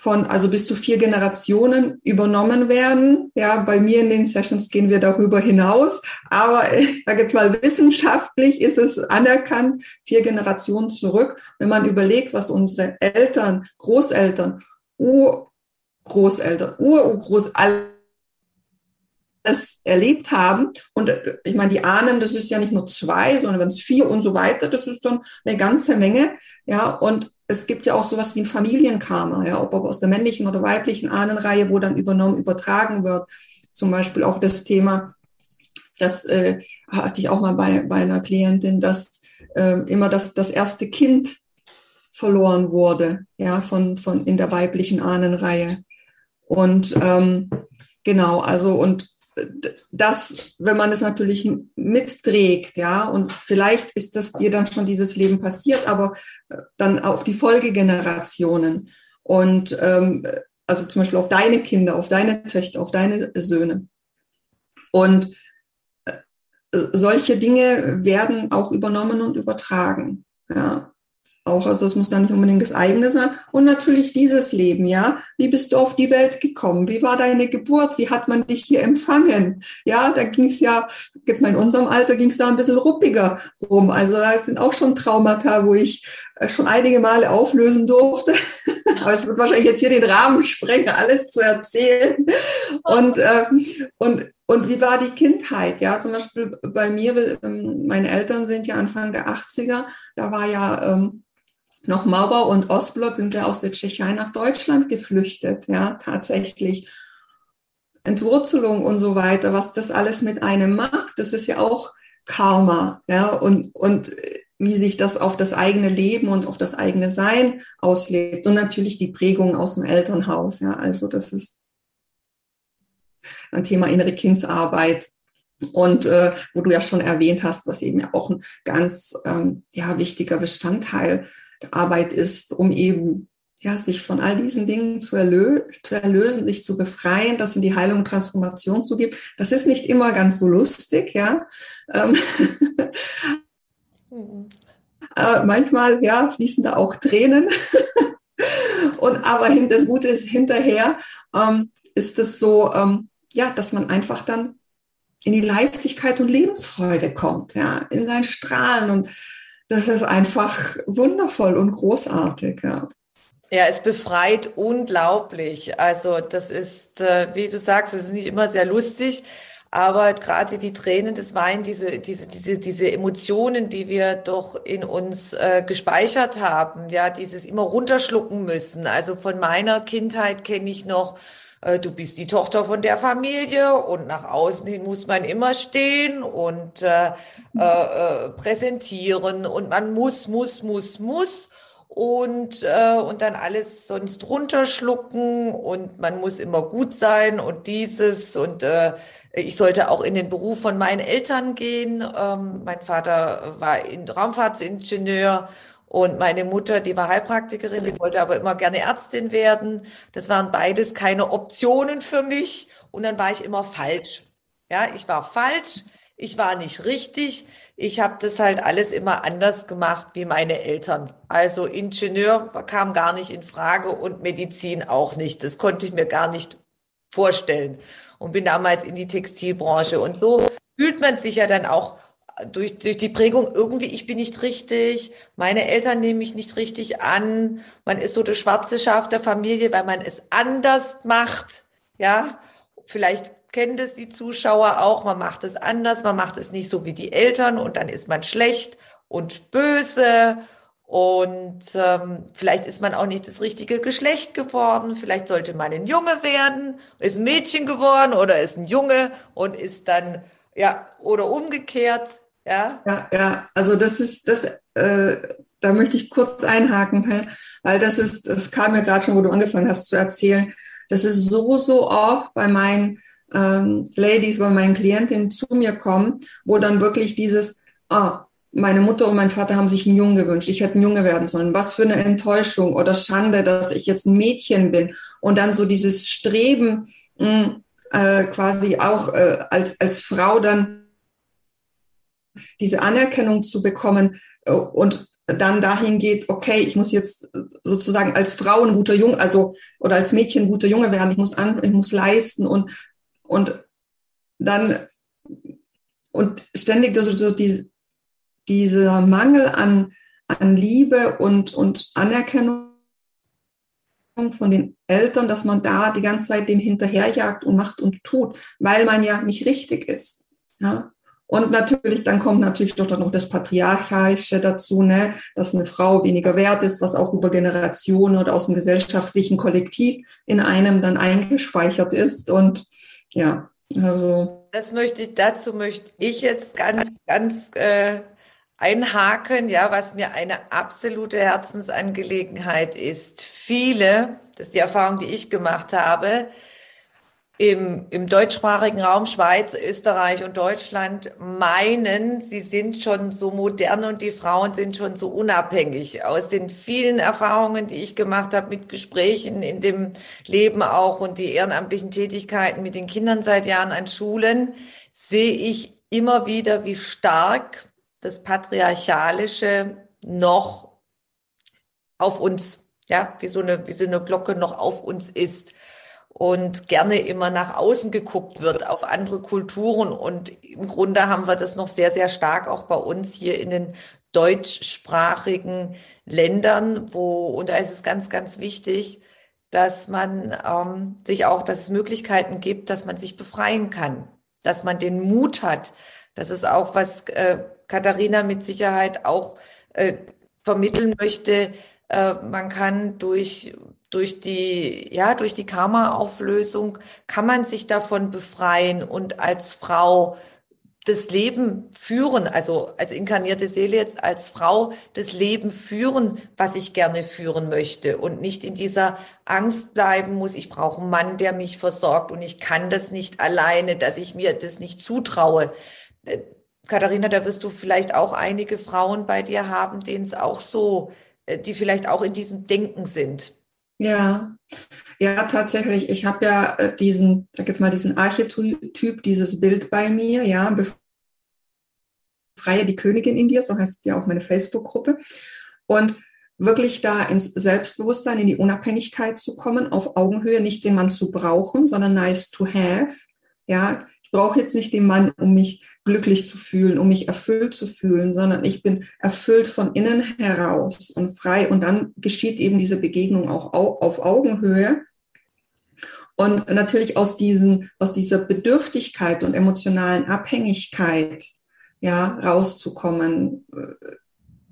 von, also bis zu vier Generationen übernommen werden. Ja, bei mir in den Sessions gehen wir darüber hinaus. Aber ich sage jetzt mal, wissenschaftlich ist es anerkannt, vier Generationen zurück. Wenn man überlegt, was unsere Eltern, Großeltern, Urgroßeltern, Urgroß, alles erlebt haben. Und ich meine, die Ahnen, das ist ja nicht nur zwei, sondern wenn es vier und so weiter, das ist dann eine ganze Menge. Ja, und es gibt ja auch sowas wie ein Familienkarma, ja, ob aus der männlichen oder weiblichen Ahnenreihe, wo dann übernommen, übertragen wird. Zum Beispiel auch das Thema, das äh, hatte ich auch mal bei, bei einer Klientin, dass äh, immer das, das erste Kind verloren wurde, ja, von, von in der weiblichen Ahnenreihe. Und ähm, genau, also und das, wenn man es natürlich mitträgt, ja, und vielleicht ist das dir dann schon dieses Leben passiert, aber äh, dann auf die Folgegenerationen und ähm, also zum Beispiel auf deine Kinder, auf deine Töchter, auf deine Söhne. Und äh, solche Dinge werden auch übernommen und übertragen. Ja auch. Also es muss dann nicht unbedingt das eigene sein. Und natürlich dieses Leben, ja. Wie bist du auf die Welt gekommen? Wie war deine Geburt? Wie hat man dich hier empfangen? Ja, da ging es ja, jetzt mal in unserem Alter ging es da ein bisschen ruppiger rum. Also da sind auch schon Traumata, wo ich äh, schon einige Male auflösen durfte. Aber es wird wahrscheinlich jetzt hier den Rahmen sprengen, alles zu erzählen. Und, äh, und, und wie war die Kindheit? Ja, zum Beispiel bei mir, ähm, meine Eltern sind ja Anfang der 80er, da war ja ähm, noch Mauer und Ostblock sind wir aus der Tschechei nach Deutschland geflüchtet, ja, tatsächlich. Entwurzelung und so weiter, was das alles mit einem macht, das ist ja auch Karma, ja, und, und wie sich das auf das eigene Leben und auf das eigene Sein auslebt. Und natürlich die Prägung aus dem Elternhaus, ja, also das ist ein Thema innere Kindsarbeit. Und äh, wo du ja schon erwähnt hast, was eben ja auch ein ganz ähm, ja, wichtiger Bestandteil Arbeit ist, um eben ja, sich von all diesen Dingen zu, erlö zu erlösen, sich zu befreien, das in die Heilung und Transformation zu geben. Das ist nicht immer ganz so lustig, ja. Ähm mhm. äh, manchmal, ja, fließen da auch Tränen. und aber das Gute ist, hinterher ähm, ist es so, ähm, ja, dass man einfach dann in die Leichtigkeit und Lebensfreude kommt, ja, in sein Strahlen und das ist einfach wundervoll und großartig. Ja. Ja, es befreit unglaublich. Also das ist, äh, wie du sagst, es ist nicht immer sehr lustig, aber gerade die Tränen des Weins, diese, diese, diese, diese Emotionen, die wir doch in uns äh, gespeichert haben, ja, dieses immer runterschlucken müssen. Also von meiner Kindheit kenne ich noch du bist die Tochter von der Familie und nach außen hin muss man immer stehen und äh, äh, äh, präsentieren und man muss, muss, muss, muss und, äh, und dann alles sonst runterschlucken und man muss immer gut sein und dieses und äh, ich sollte auch in den Beruf von meinen Eltern gehen. Ähm, mein Vater war in Raumfahrtsingenieur und meine Mutter, die war Heilpraktikerin, die wollte aber immer gerne Ärztin werden. Das waren beides keine Optionen für mich. Und dann war ich immer falsch. Ja, ich war falsch. Ich war nicht richtig. Ich habe das halt alles immer anders gemacht wie meine Eltern. Also Ingenieur kam gar nicht in Frage und Medizin auch nicht. Das konnte ich mir gar nicht vorstellen. Und bin damals in die Textilbranche. Und so fühlt man sich ja dann auch durch, durch die Prägung irgendwie, ich bin nicht richtig, meine Eltern nehmen mich nicht richtig an, man ist so das schwarze Schaf der Familie, weil man es anders macht, ja. Vielleicht kennen das die Zuschauer auch, man macht es anders, man macht es nicht so wie die Eltern und dann ist man schlecht und böse und ähm, vielleicht ist man auch nicht das richtige Geschlecht geworden. Vielleicht sollte man ein Junge werden, ist ein Mädchen geworden oder ist ein Junge und ist dann, ja, oder umgekehrt. Ja, ja, ja. also das ist, das, äh, da möchte ich kurz einhaken, weil das ist, das kam mir gerade schon, wo du angefangen hast zu erzählen. Das ist so, so oft bei meinen ähm, Ladies, bei meinen Klientinnen zu mir kommen, wo dann wirklich dieses, ah, meine Mutter und mein Vater haben sich einen Jungen gewünscht. Ich hätte ein Junge werden sollen. Was für eine Enttäuschung oder Schande, dass ich jetzt ein Mädchen bin. Und dann so dieses Streben, mh, äh, quasi auch äh, als, als Frau dann diese Anerkennung zu bekommen äh, und dann dahin geht, okay, ich muss jetzt sozusagen als Frau ein guter Junge, also oder als Mädchen ein guter Junge werden, ich muss an, ich muss leisten und und dann und ständig so, so diese dieser Mangel an, an Liebe und, und Anerkennung von den Eltern, dass man da die ganze Zeit dem hinterherjagt und macht und tut, weil man ja nicht richtig ist. Ja? Und natürlich, dann kommt natürlich doch noch das Patriarchalische dazu, ne, dass eine Frau weniger wert ist, was auch über Generationen oder aus dem gesellschaftlichen Kollektiv in einem dann eingespeichert ist. Und ja, also. Das möchte ich, dazu möchte ich jetzt ganz, ganz äh, einhaken, ja, was mir eine absolute Herzensangelegenheit ist. Viele, das ist die Erfahrung, die ich gemacht habe, im, im deutschsprachigen Raum Schweiz, Österreich und Deutschland meinen, sie sind schon so modern und die Frauen sind schon so unabhängig. Aus den vielen Erfahrungen, die ich gemacht habe mit Gesprächen in dem Leben auch und die ehrenamtlichen Tätigkeiten mit den Kindern seit Jahren an Schulen, sehe ich immer wieder, wie stark das Patriarchalische noch auf uns, ja, wie so eine, wie so eine Glocke noch auf uns ist und gerne immer nach außen geguckt wird, auf andere Kulturen. Und im Grunde haben wir das noch sehr, sehr stark auch bei uns hier in den deutschsprachigen Ländern, wo, und da ist es ganz, ganz wichtig, dass man ähm, sich auch, dass es Möglichkeiten gibt, dass man sich befreien kann, dass man den Mut hat. Das ist auch was, äh, Katharina mit Sicherheit auch äh, vermitteln möchte. Äh, man kann durch durch die ja durch die Karma-Auflösung kann man sich davon befreien und als Frau das Leben führen, also als inkarnierte Seele jetzt als Frau das Leben führen, was ich gerne führen möchte und nicht in dieser Angst bleiben muss, ich brauche einen Mann, der mich versorgt und ich kann das nicht alleine, dass ich mir das nicht zutraue. Äh, Katharina, da wirst du vielleicht auch einige Frauen bei dir haben, denen es auch so, äh, die vielleicht auch in diesem Denken sind. Ja, ja, tatsächlich. Ich habe ja äh, diesen, sag jetzt mal, diesen Archetyp, dieses Bild bei mir, ja, befreie die Königin in dir, so heißt ja auch meine Facebook-Gruppe. Und wirklich da ins Selbstbewusstsein, in die Unabhängigkeit zu kommen, auf Augenhöhe, nicht den Mann zu brauchen, sondern nice to have. Ja, ich brauche jetzt nicht den Mann, um mich glücklich zu fühlen, um mich erfüllt zu fühlen, sondern ich bin erfüllt von innen heraus und frei. Und dann geschieht eben diese Begegnung auch auf Augenhöhe. Und natürlich aus diesen, aus dieser Bedürftigkeit und emotionalen Abhängigkeit, ja, rauszukommen,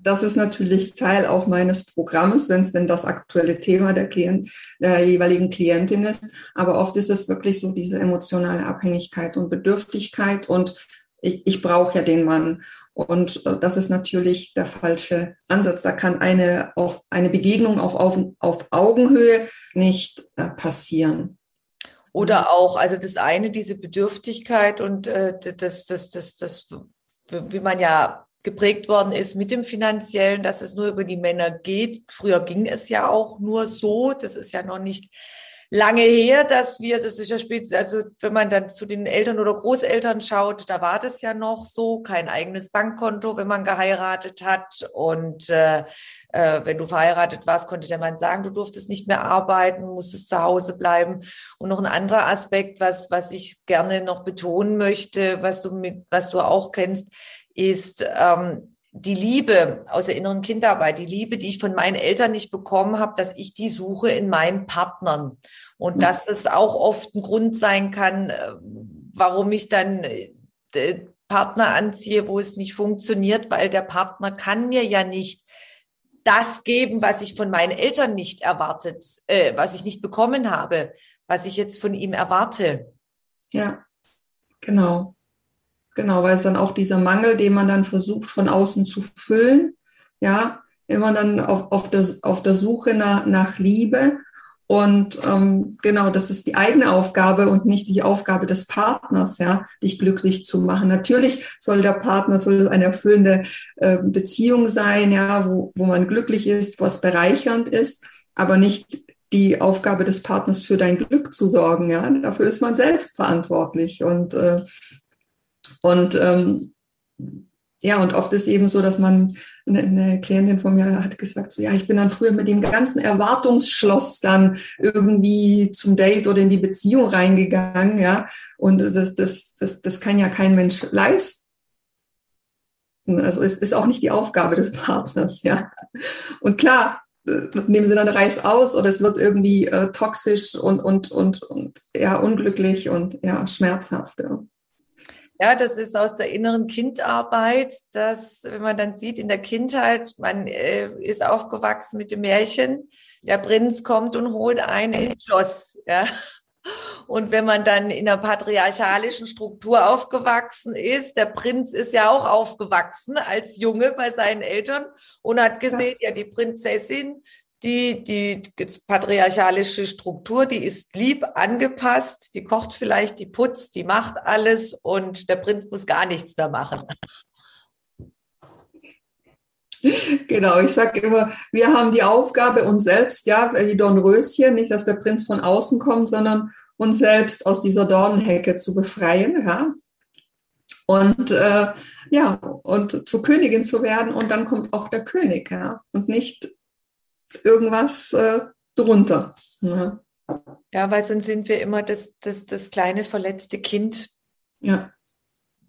das ist natürlich Teil auch meines Programmes, wenn es denn das aktuelle Thema der, Klient, der jeweiligen Klientin ist. Aber oft ist es wirklich so diese emotionale Abhängigkeit und Bedürftigkeit und ich, ich brauche ja den Mann. Und äh, das ist natürlich der falsche Ansatz. Da kann eine, auf, eine Begegnung auf, auf, auf Augenhöhe nicht äh, passieren. Oder auch, also das eine, diese Bedürftigkeit und äh, das, das, das, das, wie man ja geprägt worden ist mit dem finanziellen, dass es nur über die Männer geht. Früher ging es ja auch nur so. Das ist ja noch nicht lange her, dass wir, das ist ja spät, also wenn man dann zu den Eltern oder Großeltern schaut, da war das ja noch so, kein eigenes Bankkonto, wenn man geheiratet hat. Und äh, äh, wenn du verheiratet warst, konnte der Mann sagen, du durftest nicht mehr arbeiten, musstest zu Hause bleiben. Und noch ein anderer Aspekt, was, was ich gerne noch betonen möchte, was du mit, was du auch kennst, ist, ähm, die Liebe aus der inneren Kindarbeit, die Liebe, die ich von meinen Eltern nicht bekommen habe, dass ich die suche in meinen Partnern. Und mhm. dass das auch oft ein Grund sein kann, äh, warum ich dann äh, Partner anziehe, wo es nicht funktioniert, weil der Partner kann mir ja nicht das geben, was ich von meinen Eltern nicht erwartet, äh, was ich nicht bekommen habe, was ich jetzt von ihm erwarte. Ja, genau. Genau, weil es dann auch dieser Mangel, den man dann versucht von außen zu füllen, ja, immer dann auf, auf, der, auf der Suche nach, nach Liebe. Und ähm, genau, das ist die eigene Aufgabe und nicht die Aufgabe des Partners, ja, dich glücklich zu machen. Natürlich soll der Partner, soll eine erfüllende äh, Beziehung sein, ja, wo, wo man glücklich ist, was bereichernd ist, aber nicht die Aufgabe des Partners für dein Glück zu sorgen, ja. Dafür ist man selbst verantwortlich. Und äh, und ähm, ja, und oft ist eben so, dass man, eine, eine Klientin von mir hat gesagt, so ja, ich bin dann früher mit dem ganzen Erwartungsschloss dann irgendwie zum Date oder in die Beziehung reingegangen, ja. Und das, das, das, das kann ja kein Mensch leisten. Also es ist auch nicht die Aufgabe des Partners, ja. Und klar, nehmen sie dann Reis aus oder es wird irgendwie äh, toxisch und, und, und, und ja, unglücklich und ja, schmerzhaft. Ja. Ja, das ist aus der inneren Kindarbeit, dass, wenn man dann sieht, in der Kindheit, man äh, ist aufgewachsen mit dem Märchen, der Prinz kommt und holt einen ins Schloss. Ja. Und wenn man dann in einer patriarchalischen Struktur aufgewachsen ist, der Prinz ist ja auch aufgewachsen als Junge bei seinen Eltern und hat gesehen, ja, die Prinzessin, die, die patriarchalische Struktur, die ist lieb angepasst, die kocht vielleicht, die putzt, die macht alles und der Prinz muss gar nichts mehr machen. Genau, ich sage immer, wir haben die Aufgabe, uns selbst, ja, wie Dornröschen, nicht, dass der Prinz von außen kommt, sondern uns selbst aus dieser Dornenhecke zu befreien, ja. Und äh, ja, und zur Königin zu werden und dann kommt auch der König, ja. Und nicht irgendwas äh, drunter. Ne? Ja, weil sonst sind wir immer das, das, das kleine verletzte Kind. Ja.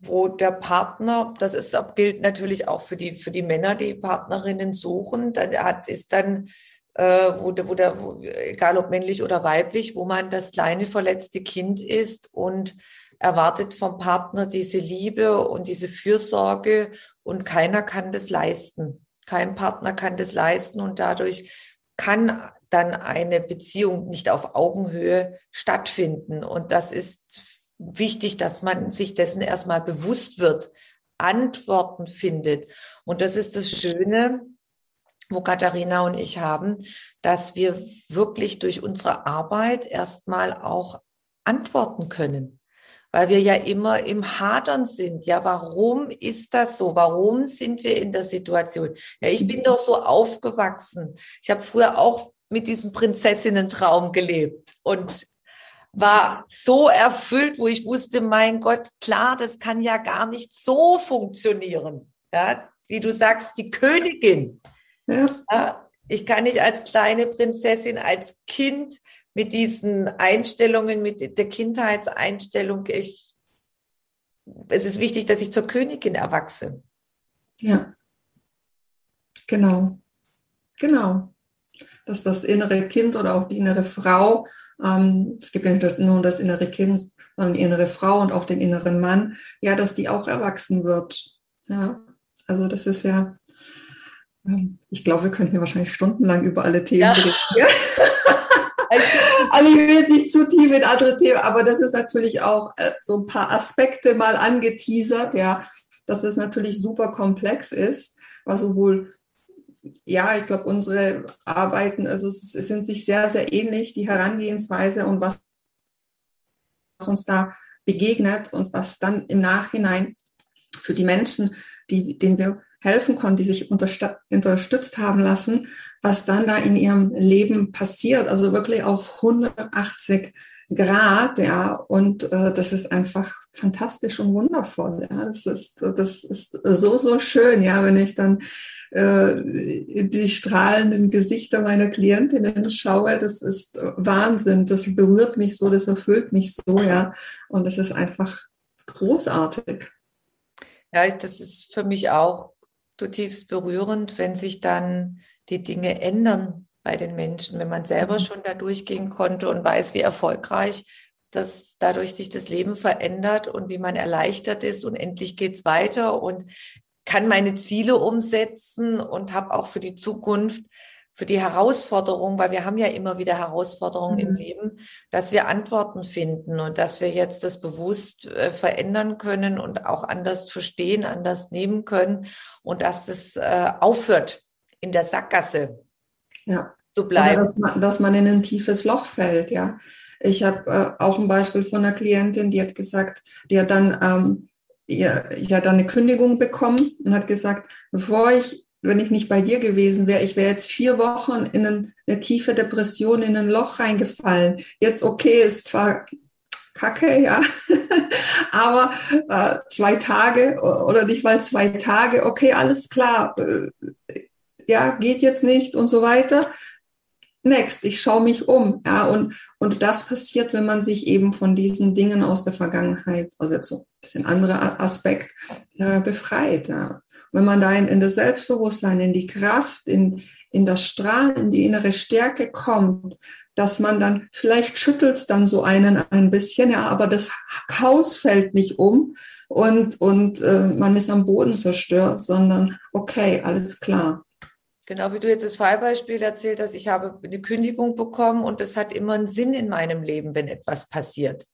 Wo der Partner, das ist, gilt natürlich auch für die, für die Männer, die Partnerinnen suchen, dann hat, ist dann, äh, wo, der, wo der, wo, egal ob männlich oder weiblich, wo man das kleine verletzte Kind ist und erwartet vom Partner diese Liebe und diese Fürsorge und keiner kann das leisten. Kein Partner kann das leisten und dadurch kann dann eine Beziehung nicht auf Augenhöhe stattfinden. Und das ist wichtig, dass man sich dessen erstmal bewusst wird, Antworten findet. Und das ist das Schöne, wo Katharina und ich haben, dass wir wirklich durch unsere Arbeit erstmal auch antworten können weil wir ja immer im Hadern sind. Ja, warum ist das so? Warum sind wir in der Situation? Ja, ich bin doch so aufgewachsen. Ich habe früher auch mit diesem Prinzessinnentraum gelebt und war so erfüllt, wo ich wusste, mein Gott, klar, das kann ja gar nicht so funktionieren. Ja, wie du sagst, die Königin. Ja. ja ich kann nicht als kleine Prinzessin, als Kind mit diesen Einstellungen, mit der Kindheitseinstellung, ich, es ist wichtig, dass ich zur Königin erwachse. Ja, genau, genau. Dass das innere Kind oder auch die innere Frau, ähm, es gibt ja nicht nur das innere Kind, sondern die innere Frau und auch den inneren Mann, ja, dass die auch erwachsen wird. Ja, also das ist ja, ähm, ich glaube, wir könnten ja wahrscheinlich stundenlang über alle Themen ja. reden. Also ich will jetzt nicht zu tief in andere Themen, aber das ist natürlich auch äh, so ein paar Aspekte mal angeteasert, ja, dass es natürlich super komplex ist, was sowohl ja, ich glaube, unsere Arbeiten, also es sind sich sehr, sehr ähnlich, die Herangehensweise und was uns da begegnet und was dann im Nachhinein für die Menschen, die, denen wir helfen konnte, die sich unterstützt haben lassen, was dann da in ihrem Leben passiert. Also wirklich auf 180 Grad, ja, und äh, das ist einfach fantastisch und wundervoll. Ja, das ist, das ist so, so schön, ja, wenn ich dann äh, die strahlenden Gesichter meiner Klientinnen schaue, das ist Wahnsinn. Das berührt mich so, das erfüllt mich so, ja, und das ist einfach großartig. Ja, das ist für mich auch zutiefst berührend, wenn sich dann die Dinge ändern bei den Menschen, wenn man selber mhm. schon da durchgehen konnte und weiß, wie erfolgreich dass dadurch sich das Leben verändert und wie man erleichtert ist und endlich geht's weiter und kann meine Ziele umsetzen und habe auch für die Zukunft, für die Herausforderung, weil wir haben ja immer wieder Herausforderungen mhm. im Leben, dass wir Antworten finden und dass wir jetzt das bewusst äh, verändern können und auch anders verstehen, anders nehmen können und dass das äh, aufhört in der Sackgasse ja. zu bleiben. Dass man, dass man in ein tiefes Loch fällt, ja. Ich habe äh, auch ein Beispiel von einer Klientin, die hat gesagt, die hat dann, ähm, ich hat dann eine Kündigung bekommen und hat gesagt, bevor ich, wenn ich nicht bei dir gewesen wäre, ich wäre jetzt vier Wochen in ein, eine tiefe Depression, in ein Loch reingefallen. Jetzt okay, ist zwar Kacke, ja. Aber äh, zwei Tage oder nicht mal zwei Tage, okay, alles klar. Äh, ja, geht jetzt nicht und so weiter. Next, ich schaue mich um. Ja, und, und das passiert, wenn man sich eben von diesen Dingen aus der Vergangenheit, also jetzt so ein bisschen anderer Aspekt, äh, befreit. Ja. Wenn man da in, in das Selbstbewusstsein, in die Kraft, in, in das Strahlen, in die innere Stärke kommt, dass man dann, vielleicht schüttelt es dann so einen ein bisschen, ja, aber das Haus fällt nicht um und, und äh, man ist am Boden zerstört, sondern okay, alles klar. Genau wie du jetzt das Fallbeispiel erzählt hast, ich habe eine Kündigung bekommen und das hat immer einen Sinn in meinem Leben, wenn etwas passiert.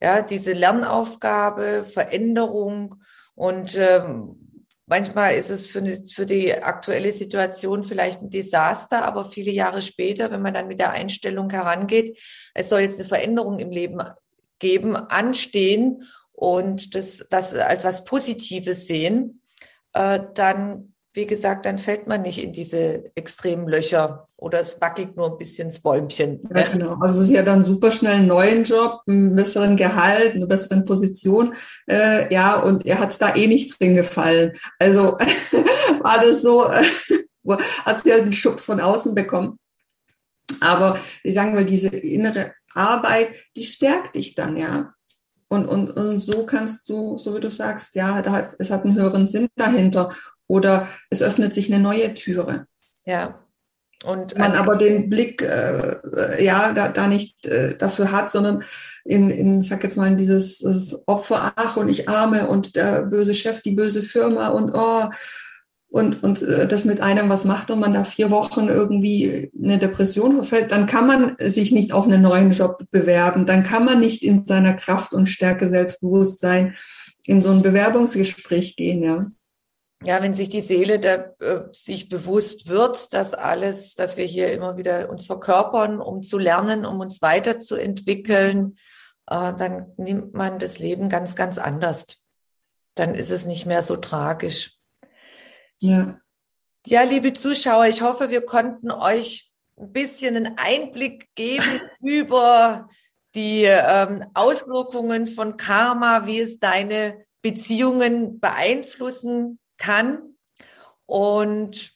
Ja, diese Lernaufgabe, Veränderung und ähm, manchmal ist es für, für die aktuelle Situation vielleicht ein Desaster, aber viele Jahre später, wenn man dann mit der Einstellung herangeht, es soll jetzt eine Veränderung im Leben geben, anstehen und das, das als was Positives sehen, äh, dann wie gesagt, dann fällt man nicht in diese extremen Löcher oder es wackelt nur ein bisschen das Bäumchen. Ja, genau. Also es ist ja dann super schnell einen neuen Job, einen besseren Gehalt, eine bessere Position. Äh, ja, und er hat es da eh nicht drin gefallen. Also war das so, äh, hat sie halt einen Schubs von außen bekommen. Aber ich sagen mal, diese innere Arbeit, die stärkt dich dann, ja. Und, und, und so kannst du, so wie du sagst, ja, da es hat einen höheren Sinn dahinter oder es öffnet sich eine neue Türe. Ja. Und man aber den Blick äh, ja da, da nicht äh, dafür hat, sondern in, in sag jetzt mal in dieses, dieses Opfer, ach und ich arme und der böse Chef, die böse Firma und oh und und äh, das mit einem was macht und man da vier Wochen irgendwie eine Depression verfällt, dann kann man sich nicht auf einen neuen Job bewerben, dann kann man nicht in seiner Kraft und Stärke Selbstbewusstsein in so ein Bewerbungsgespräch gehen, ja ja, wenn sich die Seele da, äh, sich bewusst wird, dass alles, dass wir hier immer wieder uns verkörpern, um zu lernen, um uns weiterzuentwickeln, äh, dann nimmt man das Leben ganz, ganz anders. Dann ist es nicht mehr so tragisch. Ja. Ja, liebe Zuschauer, ich hoffe, wir konnten euch ein bisschen einen Einblick geben über die ähm, Auswirkungen von Karma, wie es deine Beziehungen beeinflussen kann. Und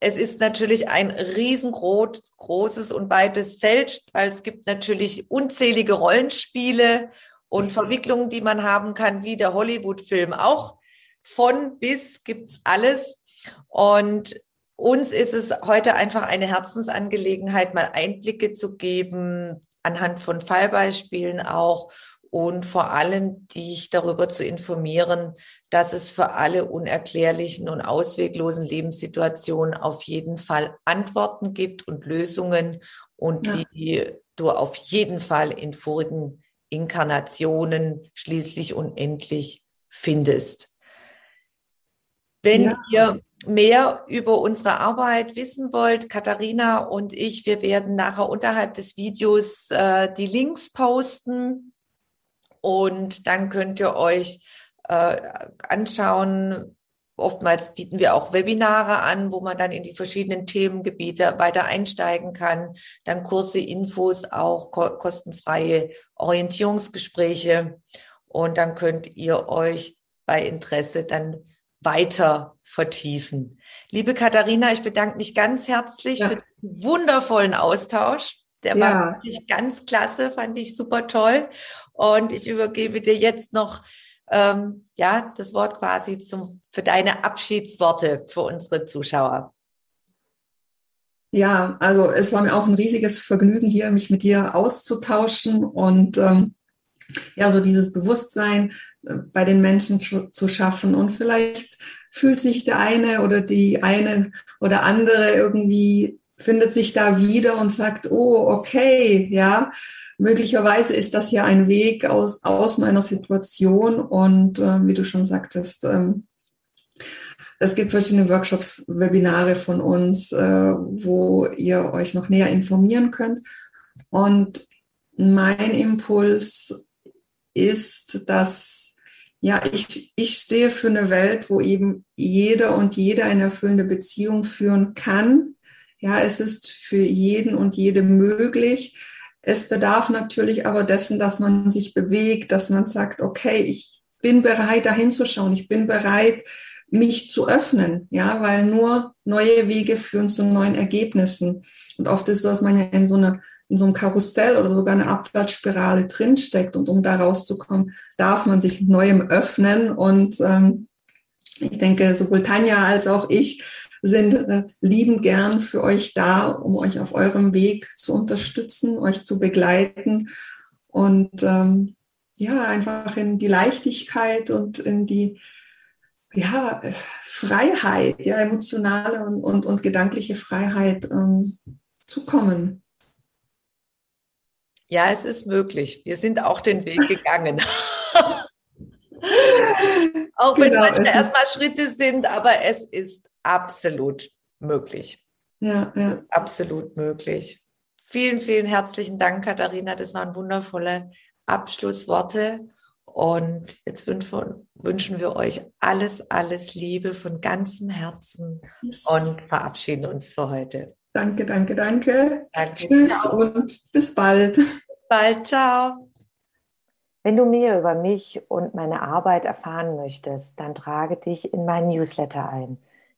es ist natürlich ein riesengroßes und weites Feld, weil es gibt natürlich unzählige Rollenspiele und Verwicklungen, die man haben kann, wie der Hollywood-Film auch. Von bis gibt's alles. Und uns ist es heute einfach eine Herzensangelegenheit, mal Einblicke zu geben, anhand von Fallbeispielen auch und vor allem dich darüber zu informieren, dass es für alle unerklärlichen und ausweglosen Lebenssituationen auf jeden Fall Antworten gibt und Lösungen und ja. die du auf jeden Fall in vorigen Inkarnationen schließlich unendlich findest. Wenn ja. ihr mehr über unsere Arbeit wissen wollt, Katharina und ich, wir werden nachher unterhalb des Videos äh, die Links posten und dann könnt ihr euch äh, anschauen, oftmals bieten wir auch Webinare an, wo man dann in die verschiedenen Themengebiete weiter einsteigen kann. Dann Kurse, Infos, auch kostenfreie Orientierungsgespräche. Und dann könnt ihr euch bei Interesse dann weiter vertiefen. Liebe Katharina, ich bedanke mich ganz herzlich ja. für diesen wundervollen Austausch. Der ja. war wirklich ganz klasse, fand ich super toll. Und ich übergebe dir jetzt noch ähm, ja das Wort quasi zum, für deine Abschiedsworte für unsere Zuschauer. Ja, also es war mir auch ein riesiges Vergnügen hier, mich mit dir auszutauschen und ähm, ja, so dieses Bewusstsein äh, bei den Menschen zu schaffen. Und vielleicht fühlt sich der eine oder die eine oder andere irgendwie, findet sich da wieder und sagt, oh, okay, ja, möglicherweise ist das ja ein Weg aus, aus meiner Situation. Und äh, wie du schon sagtest, ähm, es gibt verschiedene Workshops, Webinare von uns, äh, wo ihr euch noch näher informieren könnt. Und mein Impuls ist, dass ja, ich, ich stehe für eine Welt, wo eben jeder und jede eine erfüllende Beziehung führen kann. Ja, es ist für jeden und jede möglich. Es bedarf natürlich aber dessen, dass man sich bewegt, dass man sagt, okay, ich bin bereit, dahin zu schauen. Ich bin bereit, mich zu öffnen. Ja, weil nur neue Wege führen zu neuen Ergebnissen. Und oft ist so, dass man ja in so einer in so einem Karussell oder sogar eine Abwärtsspirale drinsteckt. Und um da rauszukommen, darf man sich Neuem öffnen. Und ähm, ich denke, sowohl Tanja als auch ich sind äh, liebend gern für euch da, um euch auf eurem Weg zu unterstützen, euch zu begleiten und ähm, ja, einfach in die Leichtigkeit und in die ja, Freiheit, ja, emotionale und, und, und gedankliche Freiheit ähm, zu kommen. Ja, es ist möglich. Wir sind auch den Weg gegangen. auch wenn genau, manchmal erstmal Schritte sind, aber es ist absolut möglich. Ja, ja. Absolut möglich. Vielen, vielen herzlichen Dank, Katharina. Das waren wundervolle Abschlussworte. Und jetzt wünschen wir euch alles, alles Liebe von ganzem Herzen yes. und verabschieden uns für heute. Danke, danke, danke. danke Tschüss ciao. und bis bald. Bis bald, ciao. Wenn du mehr über mich und meine Arbeit erfahren möchtest, dann trage dich in meinen Newsletter ein.